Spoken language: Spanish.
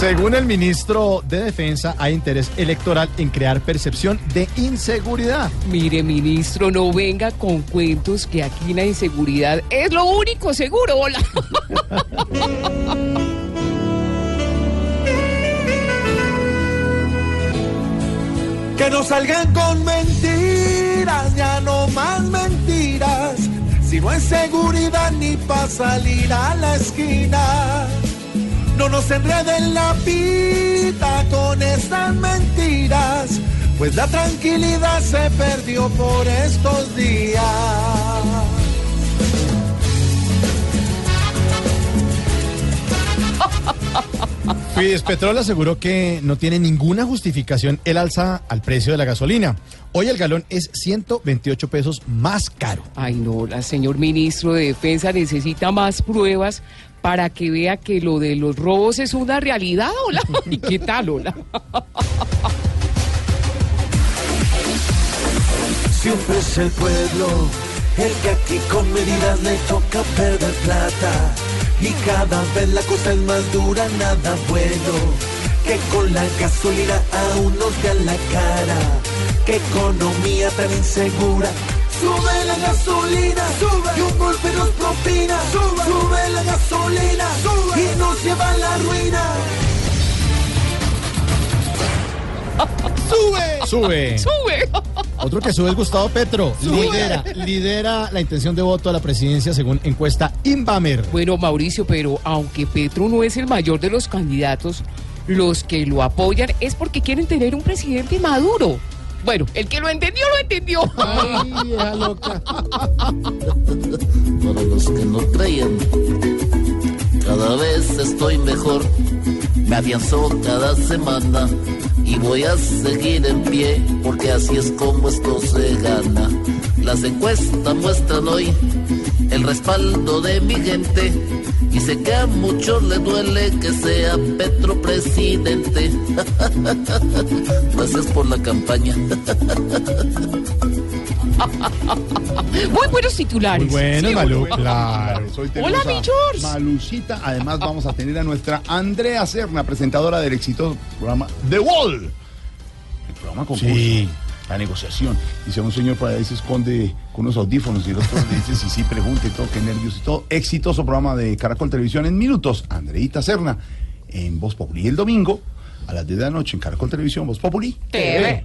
Según el ministro de Defensa, hay interés electoral en crear percepción de inseguridad. Mire, ministro, no venga con cuentos que aquí la inseguridad es lo único seguro. Hola. Que no salgan con mentiras, ya no más mentiras. Si no hay seguridad ni para salir a la esquina. No nos enreden la pita con estas mentiras, pues la tranquilidad se perdió por estos días. Fides Petrol aseguró que no tiene ninguna justificación el alza al precio de la gasolina. Hoy el galón es 128 pesos más caro. Ay, no, la señor ministro de Defensa necesita más pruebas para que vea que lo de los robos es una realidad, hola. ¿Y qué tal, hola? Siempre es el pueblo el que aquí con medidas le toca perder plata. Y cada vez la cosa es más dura, nada bueno. Que con la gasolina aún nos vean la cara. Que economía tan insegura. Sube la gasolina, sube. y un golpe nos propina. Sube, ¡Sube! ¡Sube! Otro que sube es Gustavo Petro. Lidera, lidera la intención de voto a la presidencia según encuesta Inbamer. Bueno, Mauricio, pero aunque Petro no es el mayor de los candidatos, los que lo apoyan es porque quieren tener un presidente maduro. Bueno, el que lo entendió, lo entendió. Ay, vieja loca. para los que no creían. Cada vez estoy mejor, me afianzó cada semana y voy a seguir en pie porque así es como esto se gana. Las encuestas muestran hoy el respaldo de mi gente y sé que a muchos les duele que sea Petro presidente. Gracias por la campaña. Muy buenos titulares. Muy bueno, Sí, bueno. claro. Tenemos Hola, mi George. Malucita. Además, vamos a tener a nuestra Andrea Serna, presentadora del exitoso programa The Wall. El programa con Sí. la negociación. Y si a un señor por ahí se esconde con unos audífonos y el otro le dice si sí, pregunte y todo, qué nervios y todo. Exitoso programa de Caracol Televisión en minutos. Andreita Serna en Voz Populi. Y el domingo a las 10 de la noche en Caracol Televisión, Voz Populi. TV.